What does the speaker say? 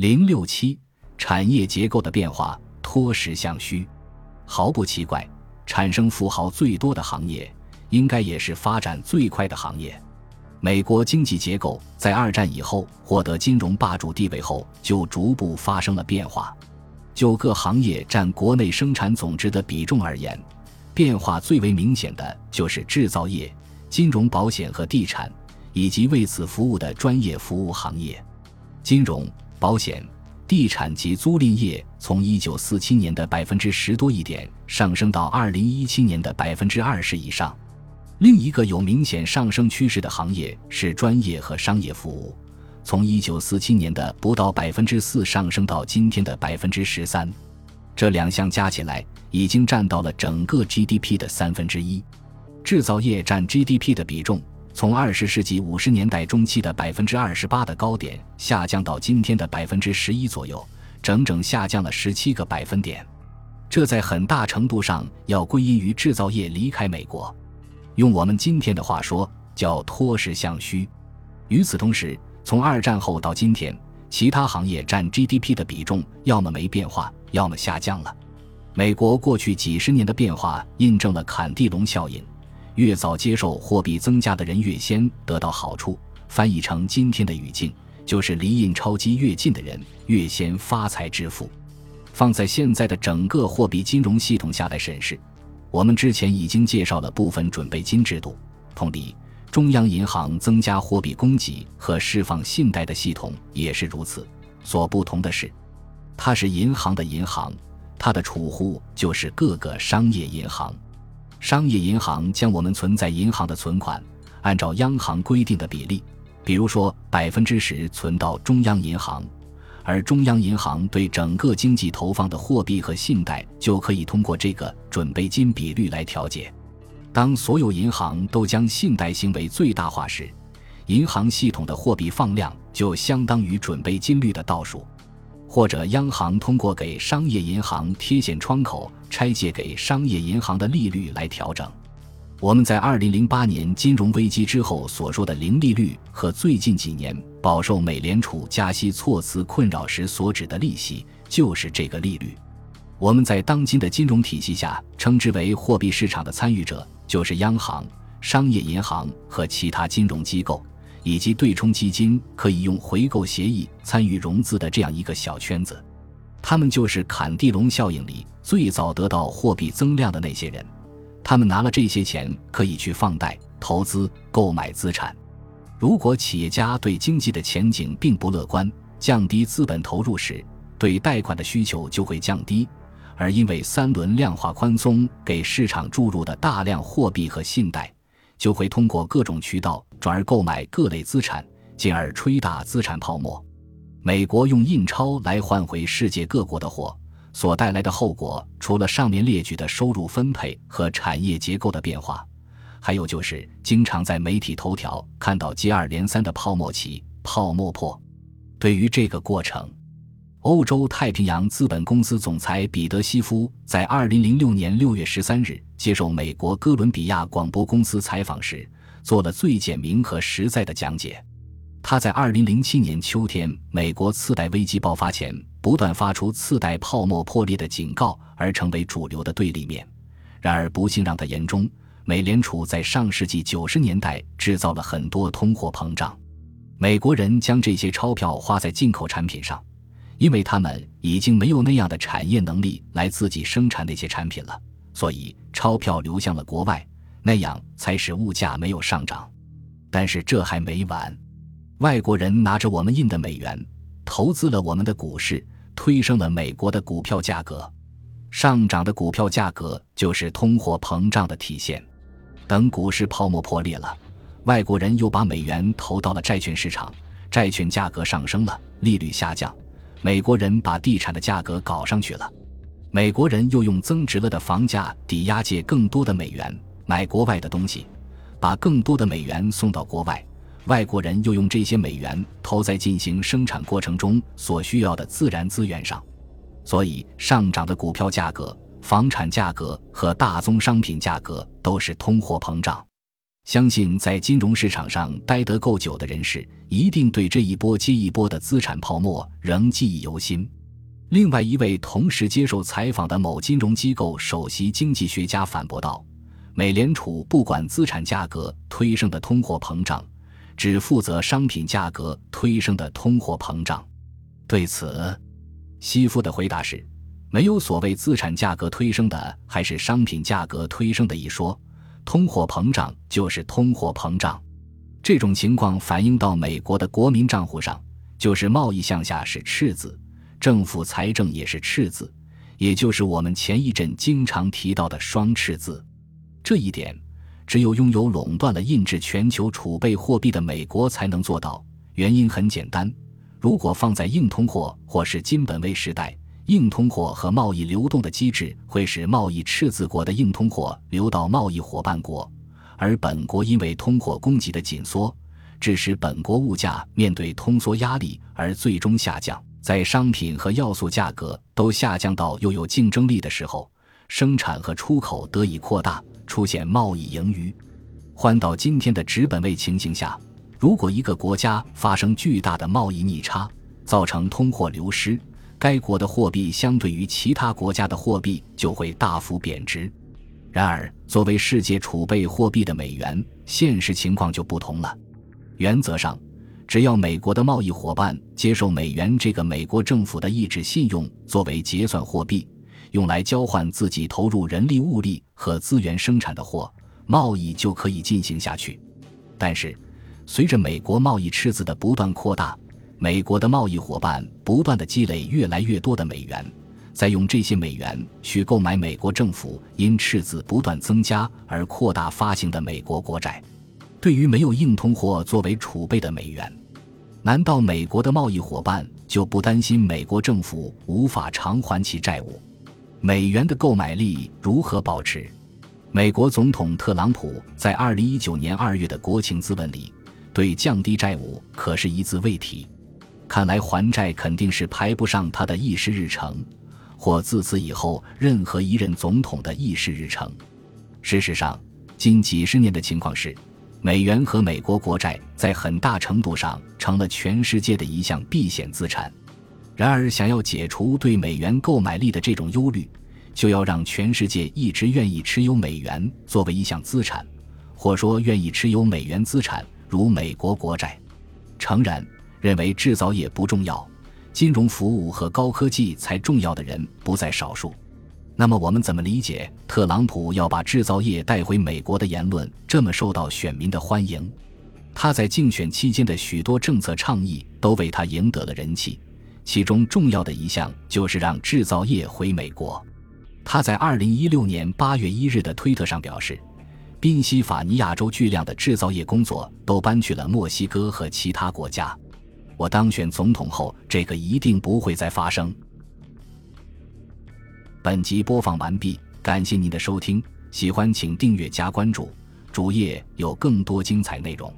零六七，产业结构的变化脱实向虚，毫不奇怪，产生富豪最多的行业，应该也是发展最快的行业。美国经济结构在二战以后获得金融霸主地位后，就逐步发生了变化。就各行业占国内生产总值的比重而言，变化最为明显的就是制造业、金融保险和地产，以及为此服务的专业服务行业。金融、保险、地产及租赁业从一九四七年的百分之十多一点上升到二零一七年的百分之二十以上。另一个有明显上升趋势的行业是专业和商业服务，从一九四七年的不到百分之四上升到今天的百分之十三，这两项加起来已经占到了整个 GDP 的三分之一。制造业占 GDP 的比重从二十世纪五十年代中期的百分之二十八的高点下降到今天的百分之十一左右，整整下降了十七个百分点。这在很大程度上要归因于制造业离开美国。用我们今天的话说，叫脱实向虚。与此同时，从二战后到今天，其他行业占 GDP 的比重要么没变化，要么下降了。美国过去几十年的变化印证了坎蒂隆效应：越早接受货币增加的人越先得到好处。翻译成今天的语境，就是离印钞机越近的人越先发财致富。放在现在的整个货币金融系统下来审视。我们之前已经介绍了部分准备金制度，同理，中央银行增加货币供给和释放信贷的系统也是如此。所不同的是，它是银行的银行，它的储户就是各个商业银行。商业银行将我们存在银行的存款，按照央行规定的比例，比如说百分之十存到中央银行。而中央银行对整个经济投放的货币和信贷，就可以通过这个准备金比率来调节。当所有银行都将信贷行为最大化时，银行系统的货币放量就相当于准备金率的倒数。或者，央行通过给商业银行贴现窗口拆借给商业银行的利率来调整。我们在二零零八年金融危机之后所说的零利率，和最近几年饱受美联储加息措辞困扰时所指的利息，就是这个利率。我们在当今的金融体系下称之为货币市场的参与者，就是央行、商业银行和其他金融机构，以及对冲基金可以用回购协议参与融资的这样一个小圈子。他们就是坎蒂隆效应里最早得到货币增量的那些人。他们拿了这些钱，可以去放贷、投资、购买资产。如果企业家对经济的前景并不乐观，降低资本投入时，对贷款的需求就会降低。而因为三轮量化宽松给市场注入的大量货币和信贷，就会通过各种渠道转而购买各类资产，进而吹大资产泡沫。美国用印钞来换回世界各国的货。所带来的后果，除了上面列举的收入分配和产业结构的变化，还有就是经常在媒体头条看到接二连三的泡沫起、泡沫破。对于这个过程，欧洲太平洋资本公司总裁彼得·西夫在二零零六年六月十三日接受美国哥伦比亚广播公司采访时，做了最简明和实在的讲解。他在二零零七年秋天美国次贷危机爆发前。不断发出次贷泡沫破裂的警告，而成为主流的对立面。然而，不幸让他言中，美联储在上世纪九十年代制造了很多通货膨胀。美国人将这些钞票花在进口产品上，因为他们已经没有那样的产业能力来自己生产那些产品了，所以钞票流向了国外，那样才使物价没有上涨。但是这还没完，外国人拿着我们印的美元。投资了我们的股市，推升了美国的股票价格，上涨的股票价格就是通货膨胀的体现。等股市泡沫破裂了，外国人又把美元投到了债券市场，债券价格上升了，利率下降。美国人把地产的价格搞上去了，美国人又用增值了的房价抵押借更多的美元买国外的东西，把更多的美元送到国外。外国人又用这些美元投在进行生产过程中所需要的自然资源上，所以上涨的股票价格、房产价格和大宗商品价格都是通货膨胀。相信在金融市场上待得够久的人士，一定对这一波接一波的资产泡沫仍记忆犹新。另外一位同时接受采访的某金融机构首席经济学家反驳道：“美联储不管资产价格推升的通货膨胀，只负责商品价格推升的通货膨胀。”对此，西夫的回答是：“没有所谓资产价格推升的还是商品价格推升的一说。”通货膨胀就是通货膨胀，这种情况反映到美国的国民账户上，就是贸易向下是赤字，政府财政也是赤字，也就是我们前一阵经常提到的双赤字。这一点，只有拥有垄断了印制全球储备货币的美国才能做到。原因很简单，如果放在硬通货或是金本位时代。硬通货和贸易流动的机制会使贸易赤字国的硬通货流到贸易伙伴国，而本国因为通货供给的紧缩，致使本国物价面对通缩压力而最终下降。在商品和要素价格都下降到又有竞争力的时候，生产和出口得以扩大，出现贸易盈余。换到今天的纸本位情形下，如果一个国家发生巨大的贸易逆差，造成通货流失。该国的货币相对于其他国家的货币就会大幅贬值。然而，作为世界储备货币的美元，现实情况就不同了。原则上，只要美国的贸易伙伴接受美元这个美国政府的意志信用作为结算货币，用来交换自己投入人力物力和资源生产的货，贸易就可以进行下去。但是，随着美国贸易赤字的不断扩大，美国的贸易伙伴不断的积累越来越多的美元，再用这些美元去购买美国政府因赤字不断增加而扩大发行的美国国债。对于没有硬通货作为储备的美元，难道美国的贸易伙伴就不担心美国政府无法偿还其债务？美元的购买力如何保持？美国总统特朗普在二零一九年二月的国情咨文里，对降低债务可是一字未提。看来还债肯定是排不上他的议事日程，或自此以后任何一任总统的议事日程。事实上，近几十年的情况是，美元和美国国债在很大程度上成了全世界的一项避险资产。然而，想要解除对美元购买力的这种忧虑，就要让全世界一直愿意持有美元作为一项资产，或说愿意持有美元资产，如美国国债。诚然。认为制造业不重要，金融服务和高科技才重要的人不在少数。那么，我们怎么理解特朗普要把制造业带回美国的言论这么受到选民的欢迎？他在竞选期间的许多政策倡议都为他赢得了人气，其中重要的一项就是让制造业回美国。他在二零一六年八月一日的推特上表示，宾夕法尼亚州巨量的制造业工作都搬去了墨西哥和其他国家。我当选总统后，这个一定不会再发生。本集播放完毕，感谢您的收听，喜欢请订阅加关注，主页有更多精彩内容。